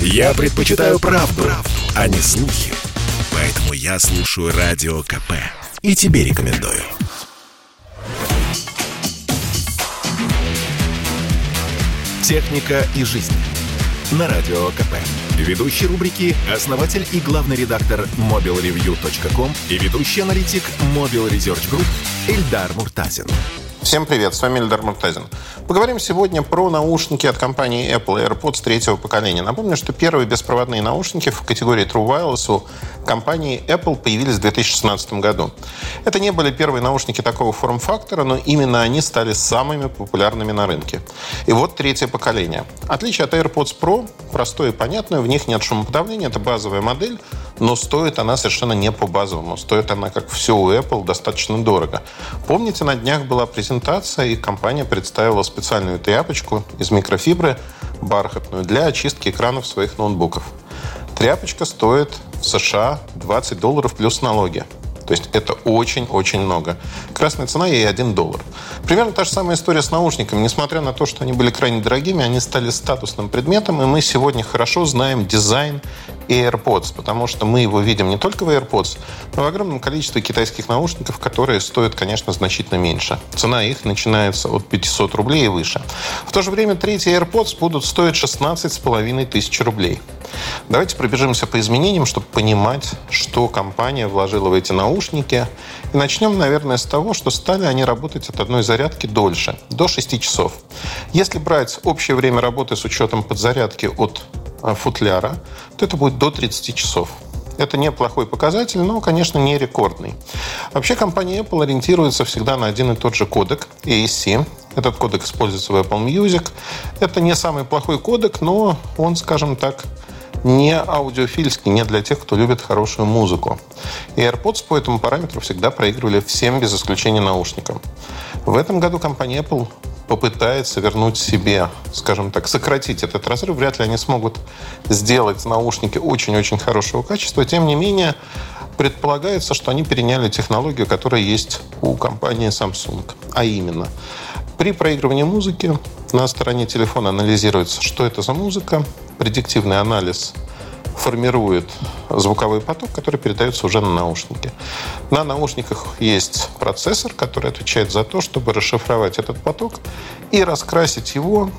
Я предпочитаю правду, правду, а не слухи. Поэтому я слушаю Радио КП. И тебе рекомендую. Техника и жизнь. На Радио КП. Ведущий рубрики – основатель и главный редактор mobilreview.com и ведущий аналитик Mobile Research Group Эльдар Муртазин. Всем привет, с вами Эльдар Муртазин. Поговорим сегодня про наушники от компании Apple AirPods третьего поколения. Напомню, что первые беспроводные наушники в категории True Wireless у компании Apple появились в 2016 году. Это не были первые наушники такого форм-фактора, но именно они стали самыми популярными на рынке. И вот третье поколение. Отличие от AirPods Pro простое и понятное, в них нет шумоподавления, это базовая модель, но стоит она совершенно не по базовому. Стоит она, как все у Apple, достаточно дорого. Помните, на днях была презентация, и компания представила специальную тряпочку из микрофибры бархатную для очистки экранов своих ноутбуков. Тряпочка стоит в США 20 долларов плюс налоги. То есть это очень-очень много. Красная цена ей 1 доллар. Примерно та же самая история с наушниками. Несмотря на то, что они были крайне дорогими, они стали статусным предметом, и мы сегодня хорошо знаем дизайн AirPods, потому что мы его видим не только в AirPods, но в огромном количестве китайских наушников, которые стоят, конечно, значительно меньше. Цена их начинается от 500 рублей и выше. В то же время третьи AirPods будут стоить 16,5 тысяч рублей. Давайте пробежимся по изменениям, чтобы понимать, что компания вложила в эти наушники. И начнем, наверное, с того, что стали они работать от одной зарядки дольше, до 6 часов. Если брать общее время работы с учетом подзарядки от футляра, то это будет до 30 часов. Это неплохой показатель, но, конечно, не рекордный. Вообще компания Apple ориентируется всегда на один и тот же кодек AAC. Этот кодек используется в Apple Music. Это не самый плохой кодек, но он, скажем так, не аудиофильский, не для тех, кто любит хорошую музыку. И AirPods по этому параметру всегда проигрывали всем без исключения наушникам. В этом году компания Apple попытается вернуть себе, скажем так, сократить этот разрыв. Вряд ли они смогут сделать наушники очень-очень хорошего качества. Тем не менее, предполагается, что они переняли технологию, которая есть у компании Samsung. А именно, при проигрывании музыки на стороне телефона анализируется, что это за музыка, предиктивный анализ формирует звуковой поток, который передается уже на наушники. На наушниках есть процессор, который отвечает за то, чтобы расшифровать этот поток и раскрасить его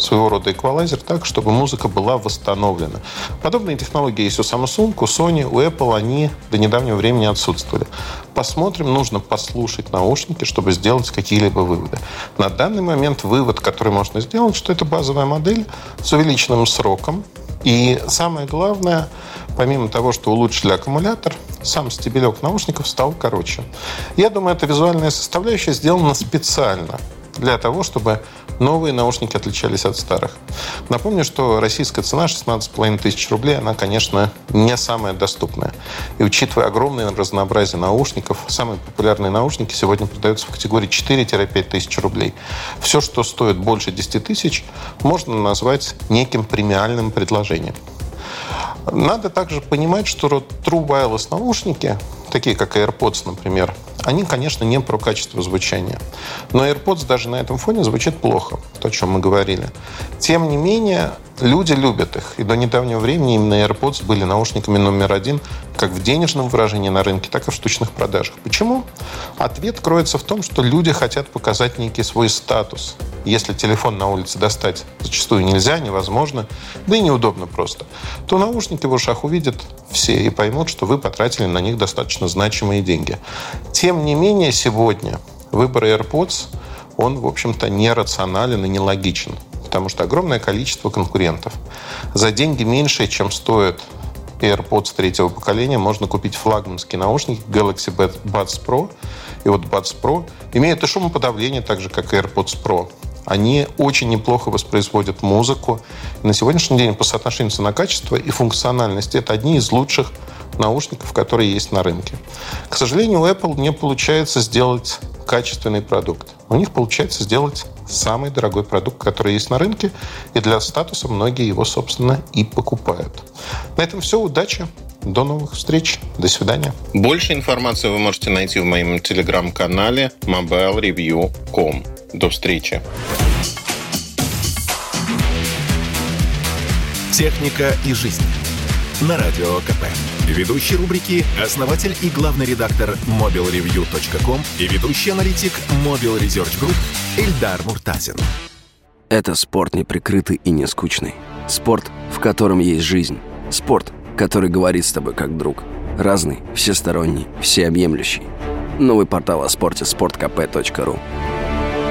своего рода эквалайзер так, чтобы музыка была восстановлена. Подобные технологии есть у Samsung, у Sony, у Apple, они до недавнего времени отсутствовали. Посмотрим, нужно послушать наушники, чтобы сделать какие-либо выводы. На данный момент вывод, который можно сделать, что это базовая модель с увеличенным сроком, и самое главное, помимо того, что улучшили аккумулятор, сам стебелек наушников стал короче. Я думаю, эта визуальная составляющая сделана специально для того, чтобы новые наушники отличались от старых. Напомню, что российская цена 16,5 тысяч рублей, она, конечно, не самая доступная. И учитывая огромное разнообразие наушников, самые популярные наушники сегодня продаются в категории 4-5 тысяч рублей. Все, что стоит больше 10 тысяч, можно назвать неким премиальным предложением. Надо также понимать, что True Wireless наушники, такие как AirPods, например, они, конечно, не про качество звучания. Но AirPods даже на этом фоне звучит плохо, то, о чем мы говорили. Тем не менее, люди любят их. И до недавнего времени именно AirPods были наушниками номер один как в денежном выражении на рынке, так и в штучных продажах. Почему? Ответ кроется в том, что люди хотят показать некий свой статус. Если телефон на улице достать зачастую нельзя, невозможно, да и неудобно просто, то наушники в ушах увидят все и поймут, что вы потратили на них достаточно значимые деньги. Тем не менее, сегодня выбор AirPods, он, в общем-то, нерационален и нелогичен, потому что огромное количество конкурентов. За деньги меньше, чем стоит AirPods третьего поколения, можно купить флагманские наушники Galaxy Buds Pro. И вот Buds Pro имеют и шумоподавление, так же, как AirPods Pro. Они очень неплохо воспроизводят музыку. И на сегодняшний день по соотношению цена-качество и функциональность это одни из лучших наушников, которые есть на рынке. К сожалению, у Apple не получается сделать качественный продукт. У них получается сделать самый дорогой продукт, который есть на рынке, и для статуса многие его, собственно, и покупают. На этом все. Удачи! До новых встреч. До свидания. Больше информации вы можете найти в моем телеграм-канале mobilereview.com. До встречи. Техника и жизнь. На Радио КП. Ведущий рубрики – основатель и главный редактор mobilreview.com и ведущий аналитик Mobile Research Group Эльдар Муртазин. Это спорт неприкрытый и не скучный. Спорт, в котором есть жизнь. Спорт, который говорит с тобой как друг. Разный, всесторонний, всеобъемлющий. Новый портал о спорте – sportkp.ru